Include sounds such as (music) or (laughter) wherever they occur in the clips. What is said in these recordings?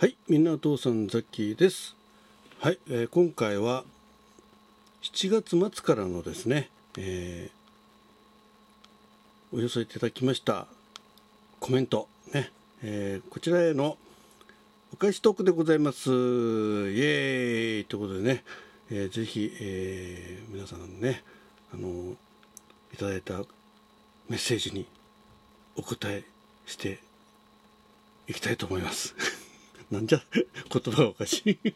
はい、みんなお父さんザッキーです。はい、えー今回は7月末からのですね、えーお寄せいただきましたコメントね、えーこちらへのお返しトークでございます。イエーイということでね、えーぜひ、えー皆さんね、あのいただいたメッセージにお答えしていきたいと思います。なんじゃ (laughs) 言葉がおかしい。(laughs) い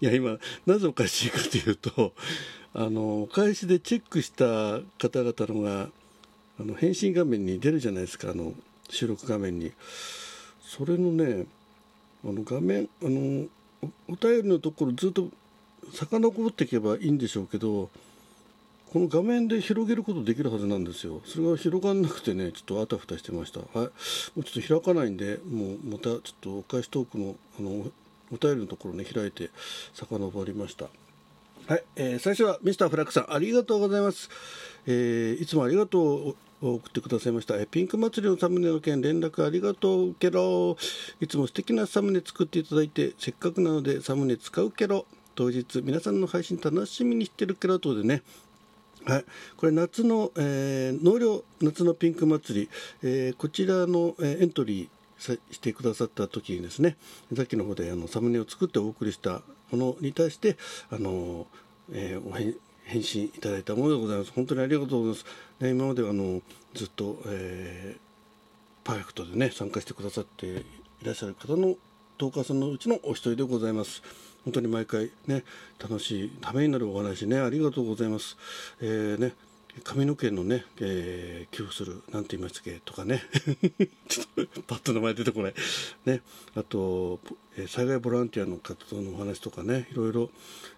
や今なぜおかしいかというとあのお返しでチェックした方々のがあの返信画面に出るじゃないですかあの収録画面に。それのねあの画面あのおお便りのところずっと遡っていけばいいんでしょうけどこの画面で広げることできるはずなんですよ。それが広がんなくてねちょっとあたふたしてました。はい。もうちょっと開かないんでもうまたちょっとお返しトークのあのお便りのところね開いて遡りました。はい、えー最初はミスターフラッグさんありがとうございます、えーいつもありがとう送ってくださいました。えピンク祭りのサムネの件連絡ありがとうケロいつも素敵なサムネ作っていただいてせっかくなのでサムネ使うケロ当日皆さんの配信楽しみにしてるケロとでねはい、これ夏の、えー納涼夏のピンク祭り、えーこちらの、えーエントリーしてくださった時にですねさっきの方であのサムネを作ってお送りしたものに対してあの、えーお返返信いただいたものでございます。本当にありがとうございます、ね、今まであのずっと、えーパーフェクトでね参加してくださっていらっしゃる方のトーカーさんのうちのお一人でございます。本当に毎回ね楽しいためになるお話ね。ありがとうございます。えーね髪の毛のね、えー寄付するなんて言いましたっけとかね。(laughs) ちょっとパッと名前出てこない。ね。あと、え災害ボランティアの活動のお話とかねいろいろ、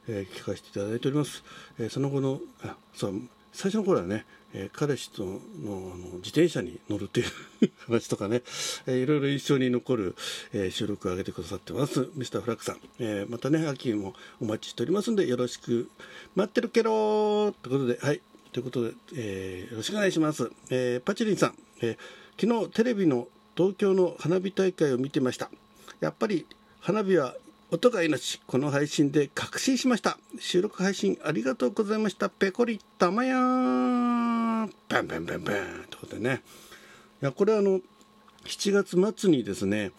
えー聞かせていただいております、えーその後のあそう最初の頃はね、えー彼氏とのあの自転車に乗るっていう話とかね、えーいろいろ一緒に残る、えー収録を上げてくださってますミスターフラッグさん、えーまたね秋もお待ちしておりますんでよろしく待ってるケローということではい。ということで、えーよろしくお願いします、えーパチリンさん、えー昨日テレビの東京の花火大会を見てました。やっぱり花火は音が命この配信で確信しました。収録配信ありがとうございました。ペコリたまやーんバンバンバンバン。ということでね。いやこれあの7月末にですね、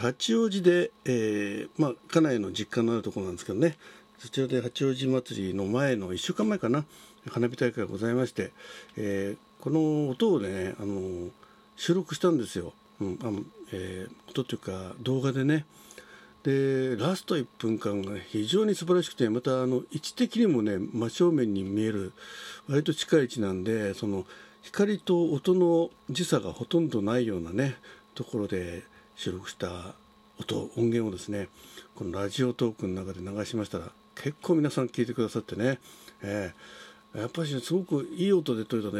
八王子で、えーまあ、家内の実家のあるところなんですけどね。そちらで八王子祭りの前の1週間前かな。花火大会がございまして、えーこの音をねあの収録したんですよ、うんあのえー音というか動画でね。でラスト1分間が非常に素晴らしくてまたあの位置的にもね真正面に見える割と近い位置なんでその光と音の時差がほとんどないようなねところで収録した音音源をですねこのラジオトークの中で流しましたら結構皆さん聞いてくださってね、えーやっぱりすごくいい音で撮れたね、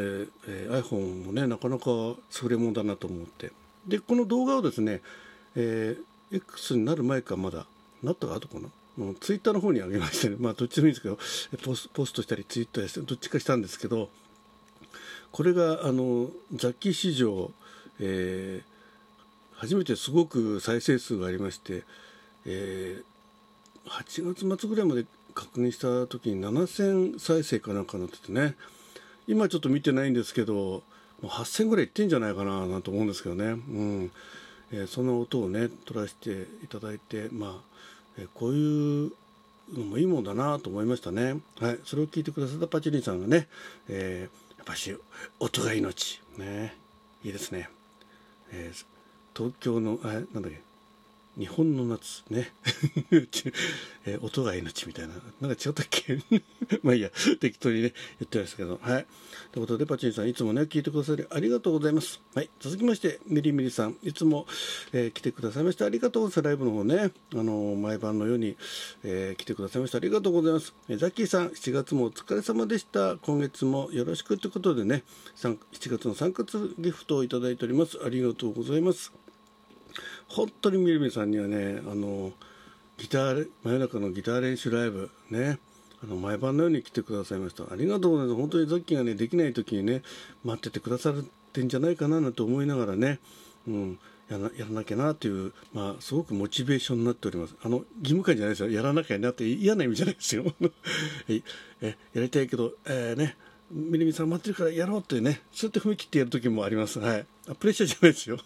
えー iPhone もねなかなか優れものだなと思って。でこの動画をですね、えー X になる前かまだなったか後かな？もうツイッターの方に上げましてね。(laughs) まあどっちでもいいんですけどポスポストしたりツイッターしたりどっちかしたんですけどこれがあのザッキー史上、えー初めてすごく再生数がありまして、えー8月末ぐらいまで確認した時に7000再生かなんかなっててね。今ちょっと見てないんですけどもう8000ぐらいいってんじゃないかななんて思うんですけどね、うん。えその音をね取らせていただいてまあ、えこういうのもいいもんだなと思いましたね、はい、それを聞いてくださったパチリンさんがね、えーやっぱし音が命。ねいいですね、えー東京のあなんだっけ日本の夏ね、(laughs) えー音が命みたいな。なんか違ったっけ？(laughs) まあいいや。適当にね言ってましたけど。はい。ということでパチンさんいつもね聞いてくださりありがとうございます。はい。続きましてミリミリさん。いつも、えー来てくださいましてありがとうございます。ライブの方ねあの毎晩のように、えー来てくださいましてありがとうございます、えーザッキーさん7月もお疲れ様でした。今月もよろしくということでね7月の3月ギフトをいただいております。ありがとうございます。本当にみるみるさんにはねあのギター真夜中のギター練習ライブねあの毎晩のように来てくださいましたありがとうございます本当にザッキーがねできない時にね待っててくださってんじゃないかななんて思いながらね、うん、やらなきゃなという、まあ、すごくモチベーションになっております。あの、義務感じゃないですよ。やらなきゃなって嫌な意味じゃないですよ。(laughs) えやりたいけど、えー、ね、みりみさん待ってるからやろうってね、そうやって踏み切ってやる時もあります。はい。プレッシャーじゃないですよ。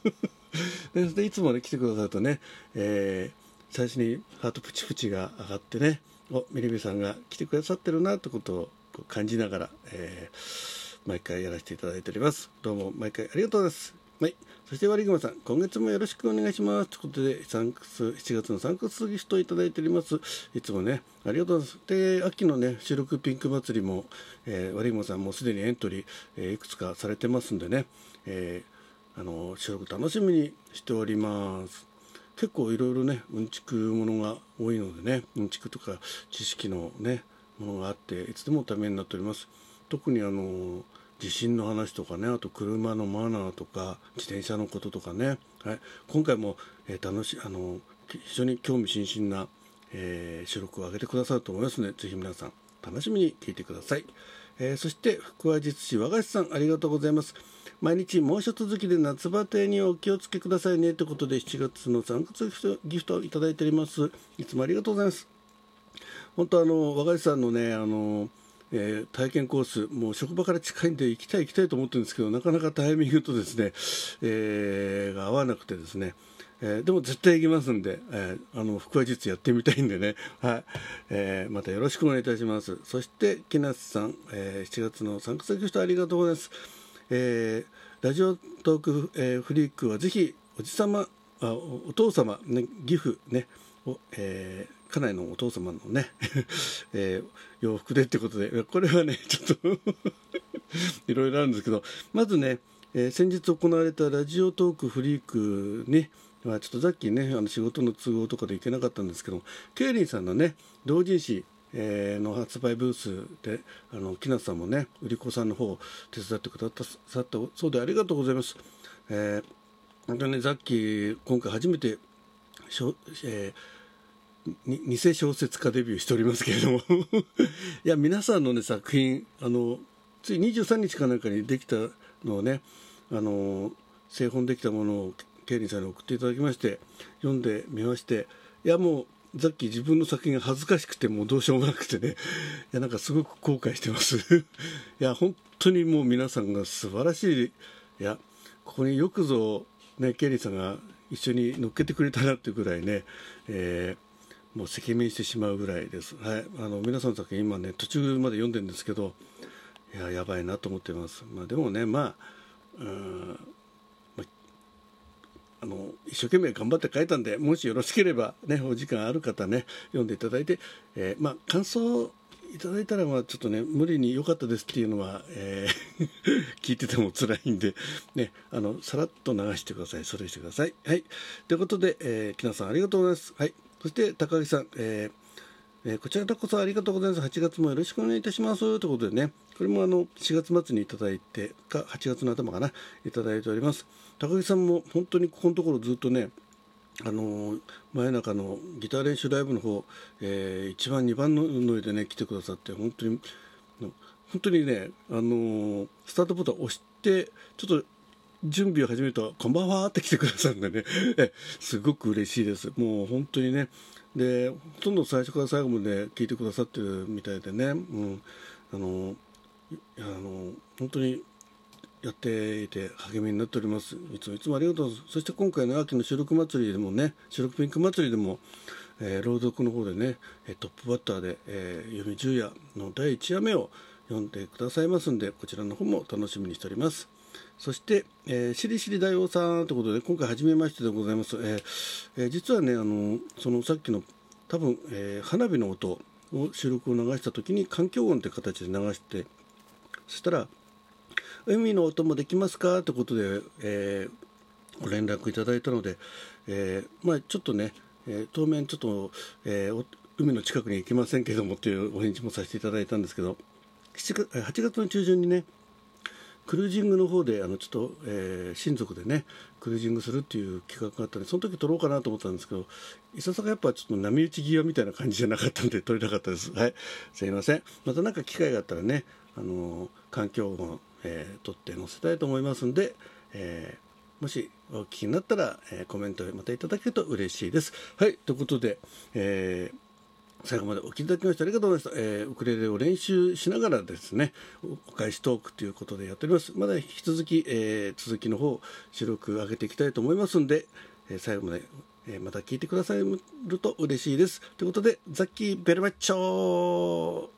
(laughs) でいつもね、来てくださるとね、えー、最初にハートプチプチが上がってね、お、みりみさんが来てくださってるなってことを感じながら、えー、毎回やらせていただいております。どうも毎回ありがとうございます。はい。そして、割熊さん、今月もよろしくお願いします。ということで、3月、7月の3月ギフトいただいております。いつもね、ありがとうございます。で、秋のね、収録ピンク祭りも、えー、割熊さんもすでにエントリー、えー、いくつかされてますんでね、えー、あの、収録楽しみにしております。結構いろいろね、うんちくものが多いのでね、うんちくとか知識のね、ものがあって、いつでもためになっております。特にあの地震の話とかねあと車のマナーとか自転車のこととかね、はい、今回も、えー、楽しあの非常に興味津々な、えー、収録を上げてくださると思いますのでぜひ皆さん楽しみに聞いてください、えー、そして福和実師和菓子さんありがとうございます毎日猛暑続きで夏バテにお気をつけくださいねということで7月の3月ギフトをいただいております。いつもありがとうございます。本当あの和菓子さんのねあのえー、体験コース、もう職場から近いんで行きたい行きたいと思ってるんですけど、なかなかタイミングとですね、えー、が合わなくてですね、えー、でも絶対行きますんで、えー、あの、腹話術やってみたいんでね、はい、えー、またよろしくお願いいたします。そして、木梨さん、えー、7月の参加先の人ありがとうございます。えー、ラジオトーク、えー、フリークはぜひ、おじさま、あお父様、ね、義父ね、を、えー、家内のお父様のね、(laughs) えー、洋服でってことで、これはね、(laughs) ちょっと (laughs) いろいろあるんですけど、まずね、えー、先日行われたラジオトークフリークに、まあ、ちょっとさっきね、あの仕事の都合とかで行けなかったんですけど、ケイリンさんのね、同人誌、えー、の発売ブースで、あの、木梨さんもね、売り子さんの方を手伝ってくださったそうでありがとうございます。えー、本当に、さっき、今回初めて、しょえー偽小説家デビューしておりますけれども (laughs) いや皆さんのね作品あのつい23日かなんかにできたのをねあの製本できたものをケイリンさんに送っていただきまして読んでみましていやもうさっき自分の作品が恥ずかしくてもうどうしようもなくてね (laughs) いやなんかすごく後悔してます (laughs) いや本当にもう皆さんが素晴らしいいやここによくぞねケリンさんが一緒に乗っけてくれたなっていうぐらいね、えーもう赤面してしまうぐらいです。はい、あの皆さんの作品今ね途中まで読んでるんですけど、いややばいなと思ってます。まあでもねまあ、うん、あの一生懸命頑張って書いたんでもしよろしければねお時間ある方ね読んでいただいて、えー、まあ感想いただいたら、まあ、ちょっとね、無理に良かったですっていうのは、えー (laughs) 聞いてても辛いんで、ね、あの、さらっと流してください。それしてください。はい。ということで、えー、木さんありがとうございます。はい。そして高木さん、えーえー、こちらこそありがとうございます。8月もよろしくお願いいたします。ということでね、これもあの、4月末にいただいて、か、8月の頭かな、いただいております。高木さんも本当にここのところずっとね、あの真夜中のギター練習ライブの方、えー、1番、2番の上でね、来てくださって、本当に、本当にね、あのスタートボタン押して、ちょっと準備を始めると、こんばんはって来てくださるんでね、(laughs) すごく嬉しいです。もう本当にね、で、ほとんど最初から最後まで聞いてくださってるみたいでね、うん、あの、あの、本当にやっていて励みになっております。いつもいつもありがとうそして今回の秋の収録祭りでもね、収録ピンク祭りでも、えー、朗読の方でね、トップバッターで、えー、読み十夜の第1夜目を読んでくださいますんで、こちらの方も楽しみにしております。そして、えー、しりしり大王さんということで、今回初めましてでございます。えーえー、実はね、あの、そのさっきの多分、えー、花火の音を収録を流した時に環境音という形で流して、そしたら、海の音もできますかということで、えー、ご連絡いただいたので、えー、まあちょっとね、えー、当面ちょっと、えー、海の近くに行きませんけどもというお返事もさせていただいたんですけど、7月8月の中旬にね、クルージングの方であのちょっと、えー、親族でねクルージングするっていう企画があったんでその時撮ろうかなと思ったんですけどいささかやっぱちょっと波打ち際みたいな感じじゃなかったんで撮りたかったです。はい。すいません。また何か機会があったらねあの環境を、えー、撮って載せたいと思いますんで、えもしお聞きになったら、えー、コメントまたいただけると嬉しいです。はい、ということで、えー最後までお聞きいただきましてありがとうございました。えー、ウクレレを練習しながらですね、お返しトークということでやっております。まだ引き続き、えー、続きの方、白く上げていきたいと思いますんで、えー、最後まで、えまた聞いてくださると嬉しいです。ということで、ザッキーベルマッチョ